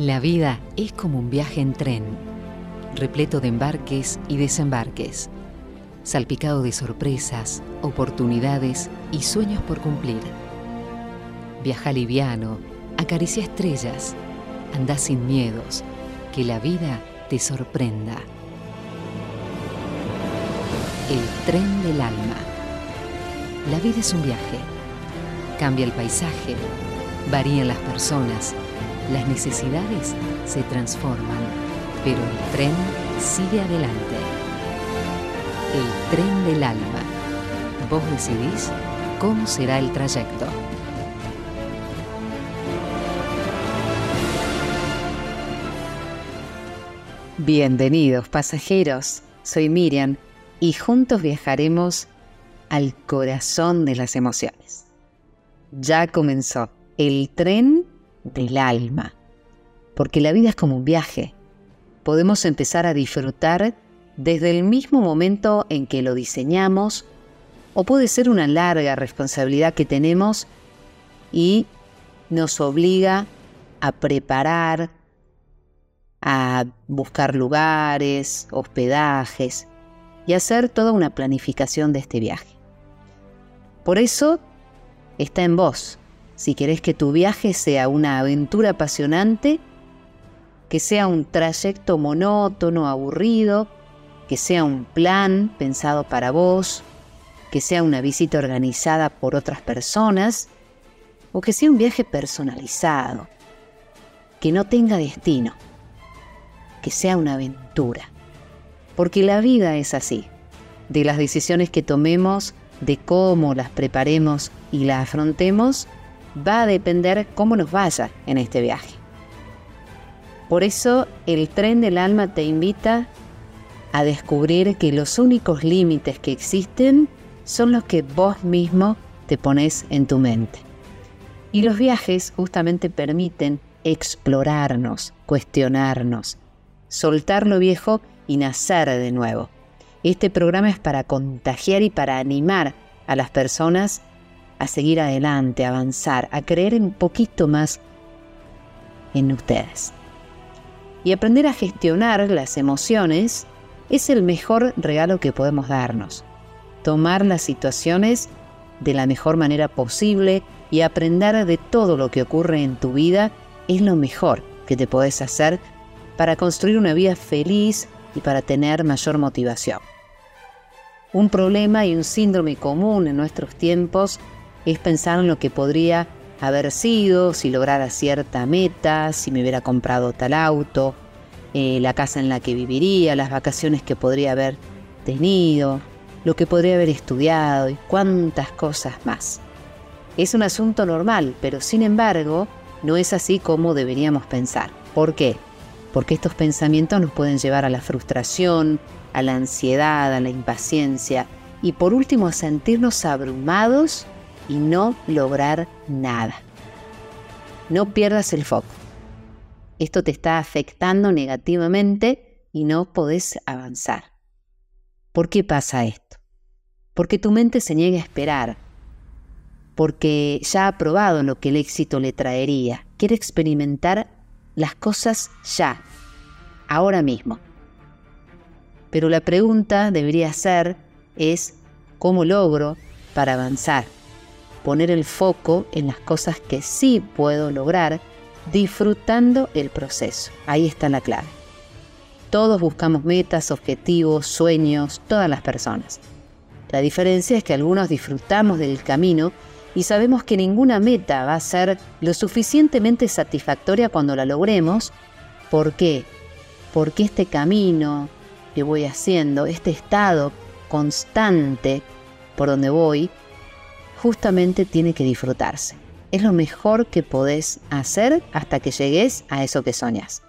La vida es como un viaje en tren, repleto de embarques y desembarques, salpicado de sorpresas, oportunidades y sueños por cumplir. Viaja liviano, acaricia estrellas, anda sin miedos, que la vida te sorprenda. El tren del alma. La vida es un viaje. Cambia el paisaje, varían las personas, las necesidades se transforman, pero el tren sigue adelante. El tren del alma. Vos decidís cómo será el trayecto. Bienvenidos pasajeros, soy Miriam y juntos viajaremos al corazón de las emociones. Ya comenzó el tren del alma, porque la vida es como un viaje. Podemos empezar a disfrutar desde el mismo momento en que lo diseñamos o puede ser una larga responsabilidad que tenemos y nos obliga a preparar, a buscar lugares, hospedajes y hacer toda una planificación de este viaje. Por eso está en vos, si querés que tu viaje sea una aventura apasionante, que sea un trayecto monótono, aburrido, que sea un plan pensado para vos, que sea una visita organizada por otras personas, o que sea un viaje personalizado, que no tenga destino que sea una aventura. Porque la vida es así. De las decisiones que tomemos, de cómo las preparemos y las afrontemos, va a depender cómo nos vaya en este viaje. Por eso el tren del alma te invita a descubrir que los únicos límites que existen son los que vos mismo te pones en tu mente. Y los viajes justamente permiten explorarnos, cuestionarnos, soltar lo viejo y nacer de nuevo. Este programa es para contagiar y para animar a las personas a seguir adelante, a avanzar, a creer un poquito más en ustedes. Y aprender a gestionar las emociones es el mejor regalo que podemos darnos. Tomar las situaciones de la mejor manera posible y aprender de todo lo que ocurre en tu vida es lo mejor que te podés hacer para construir una vida feliz y para tener mayor motivación. Un problema y un síndrome común en nuestros tiempos es pensar en lo que podría haber sido, si lograra cierta meta, si me hubiera comprado tal auto, eh, la casa en la que viviría, las vacaciones que podría haber tenido, lo que podría haber estudiado y cuántas cosas más. Es un asunto normal, pero sin embargo no es así como deberíamos pensar. ¿Por qué? porque estos pensamientos nos pueden llevar a la frustración, a la ansiedad, a la impaciencia y por último a sentirnos abrumados y no lograr nada. No pierdas el foco. Esto te está afectando negativamente y no podés avanzar. ¿Por qué pasa esto? Porque tu mente se niega a esperar, porque ya ha probado lo que el éxito le traería, quiere experimentar las cosas ya, ahora mismo. Pero la pregunta debería ser es cómo logro para avanzar, poner el foco en las cosas que sí puedo lograr disfrutando el proceso. Ahí está la clave. Todos buscamos metas, objetivos, sueños, todas las personas. La diferencia es que algunos disfrutamos del camino y sabemos que ninguna meta va a ser lo suficientemente satisfactoria cuando la logremos. ¿Por qué? Porque este camino que voy haciendo, este estado constante por donde voy, justamente tiene que disfrutarse. Es lo mejor que podés hacer hasta que llegues a eso que soñas.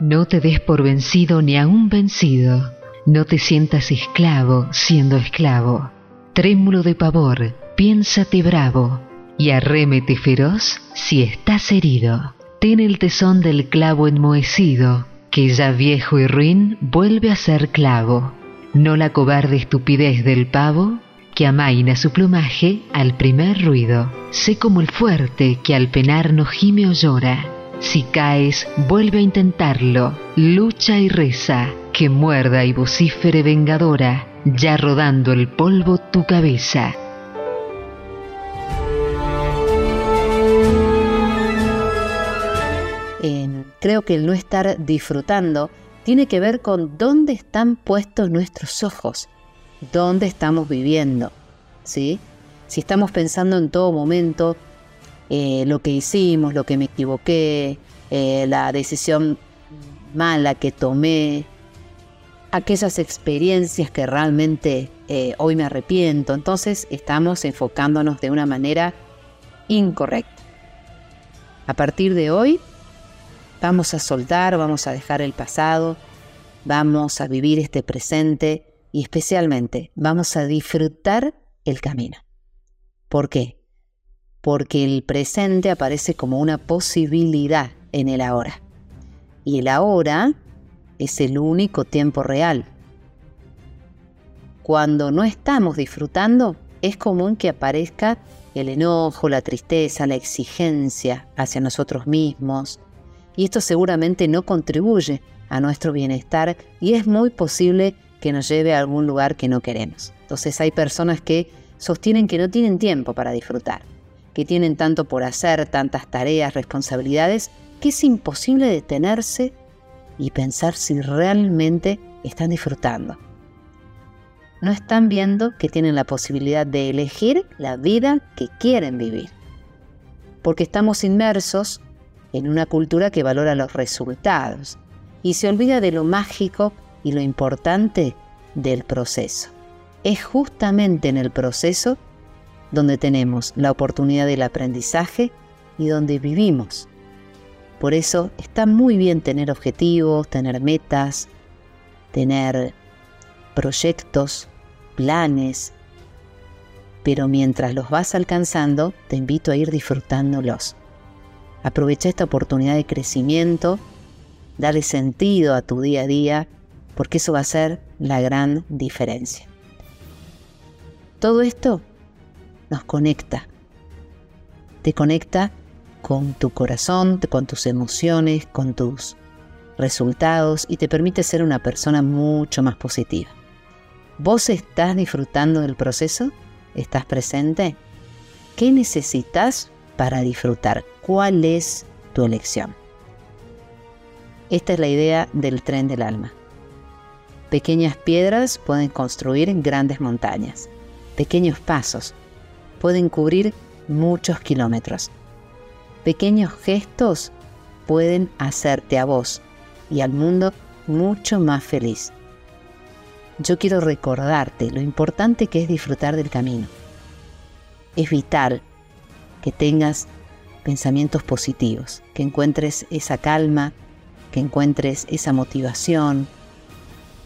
No te des por vencido ni aún vencido. No te sientas esclavo siendo esclavo trémulo de pavor, piénsate bravo, y arrémete feroz si estás herido. Ten el tesón del clavo enmohecido, que ya viejo y ruin vuelve a ser clavo. No la cobarde estupidez del pavo, que amaina su plumaje al primer ruido. Sé como el fuerte que al penar no gime o llora. Si caes, vuelve a intentarlo. Lucha y reza, que muerda y vocífere vengadora, ya rodando el polvo tu cabeza. creo que el no estar disfrutando tiene que ver con dónde están puestos nuestros ojos, dónde estamos viviendo, ¿sí? Si estamos pensando en todo momento eh, lo que hicimos, lo que me equivoqué, eh, la decisión mala que tomé, aquellas experiencias que realmente eh, hoy me arrepiento, entonces estamos enfocándonos de una manera incorrecta. A partir de hoy Vamos a soltar, vamos a dejar el pasado, vamos a vivir este presente y especialmente vamos a disfrutar el camino. ¿Por qué? Porque el presente aparece como una posibilidad en el ahora. Y el ahora es el único tiempo real. Cuando no estamos disfrutando, es común que aparezca el enojo, la tristeza, la exigencia hacia nosotros mismos, y esto seguramente no contribuye a nuestro bienestar y es muy posible que nos lleve a algún lugar que no queremos. Entonces hay personas que sostienen que no tienen tiempo para disfrutar, que tienen tanto por hacer, tantas tareas, responsabilidades, que es imposible detenerse y pensar si realmente están disfrutando. No están viendo que tienen la posibilidad de elegir la vida que quieren vivir. Porque estamos inmersos en una cultura que valora los resultados y se olvida de lo mágico y lo importante del proceso. Es justamente en el proceso donde tenemos la oportunidad del aprendizaje y donde vivimos. Por eso está muy bien tener objetivos, tener metas, tener proyectos, planes, pero mientras los vas alcanzando, te invito a ir disfrutándolos. Aprovecha esta oportunidad de crecimiento, dale sentido a tu día a día, porque eso va a ser la gran diferencia. Todo esto nos conecta. Te conecta con tu corazón, con tus emociones, con tus resultados y te permite ser una persona mucho más positiva. ¿Vos estás disfrutando del proceso? ¿Estás presente? ¿Qué necesitas para disfrutar. ¿Cuál es tu elección? Esta es la idea del tren del alma. Pequeñas piedras pueden construir grandes montañas. Pequeños pasos pueden cubrir muchos kilómetros. Pequeños gestos pueden hacerte a vos y al mundo mucho más feliz. Yo quiero recordarte lo importante que es disfrutar del camino. Es vital que tengas pensamientos positivos, que encuentres esa calma, que encuentres esa motivación,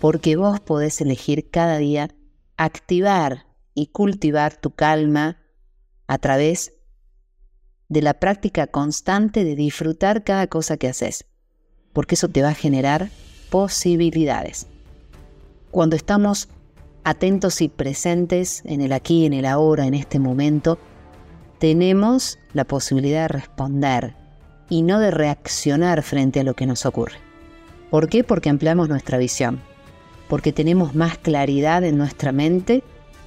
porque vos podés elegir cada día activar y cultivar tu calma a través de la práctica constante de disfrutar cada cosa que haces, porque eso te va a generar posibilidades. Cuando estamos atentos y presentes en el aquí, en el ahora, en este momento, tenemos la posibilidad de responder y no de reaccionar frente a lo que nos ocurre. ¿Por qué? Porque ampliamos nuestra visión, porque tenemos más claridad en nuestra mente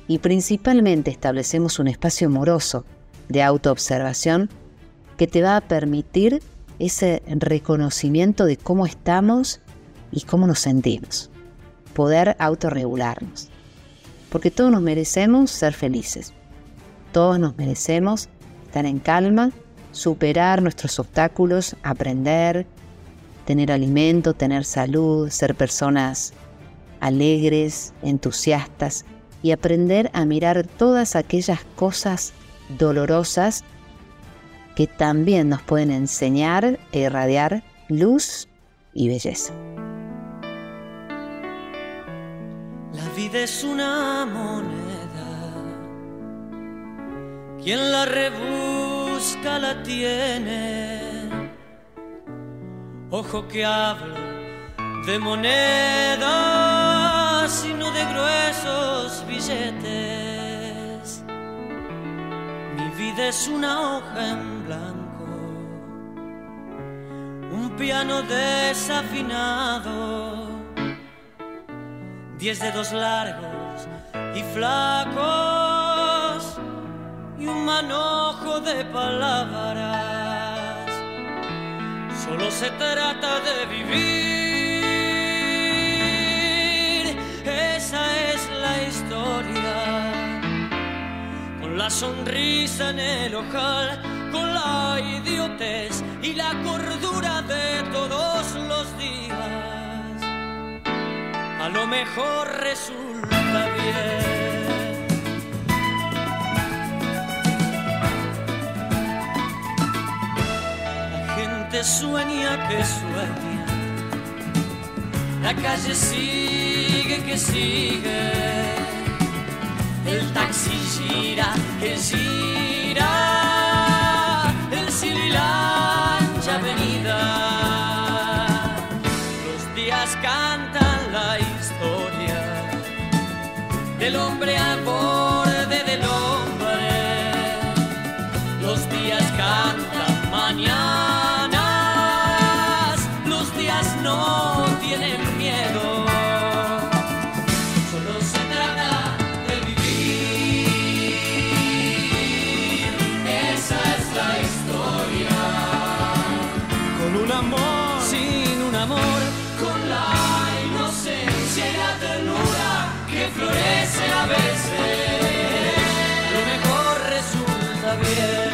y principalmente establecemos un espacio amoroso de autoobservación que te va a permitir ese reconocimiento de cómo estamos y cómo nos sentimos. Poder autorregularnos. Porque todos nos merecemos ser felices. Todos nos merecemos estar en calma, superar nuestros obstáculos, aprender, tener alimento, tener salud, ser personas alegres, entusiastas y aprender a mirar todas aquellas cosas dolorosas que también nos pueden enseñar e irradiar luz y belleza. La vida es una moneda quien la rebusca la tiene. Ojo que habla de monedas es una hoja en blanco, un piano desafinado, diez dedos largos y flacos y un manojo de palabras. Solo se trata de vivir, sonrisa en el ojal, con la idiotez y la cordura de todos los días. A lo mejor resulta bien. La gente sueña que sueña, la calle sigue que sigue el taxi gira, que gira, el Sililancha avenida. Los días cantan la historia del hombre al amor, con la inocencia y la ternura que florece a veces, lo mejor resulta bien.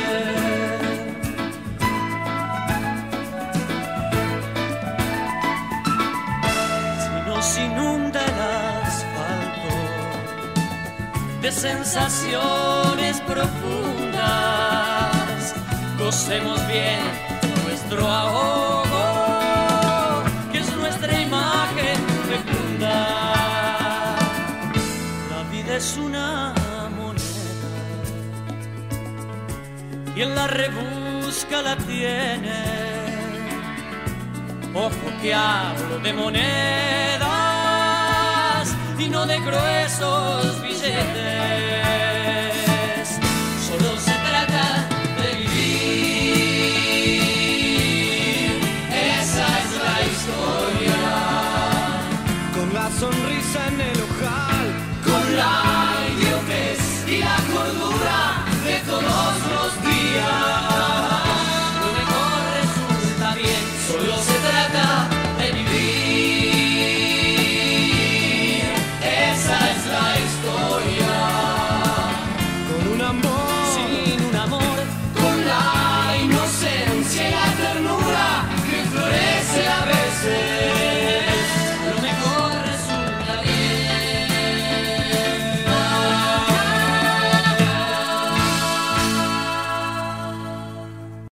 Si nos inunda el asfalto de sensaciones profundas, gocemos bien nuestro ahogo, y en la rebusca la tiene. Ojo que hablo de monedas y no de gruesos.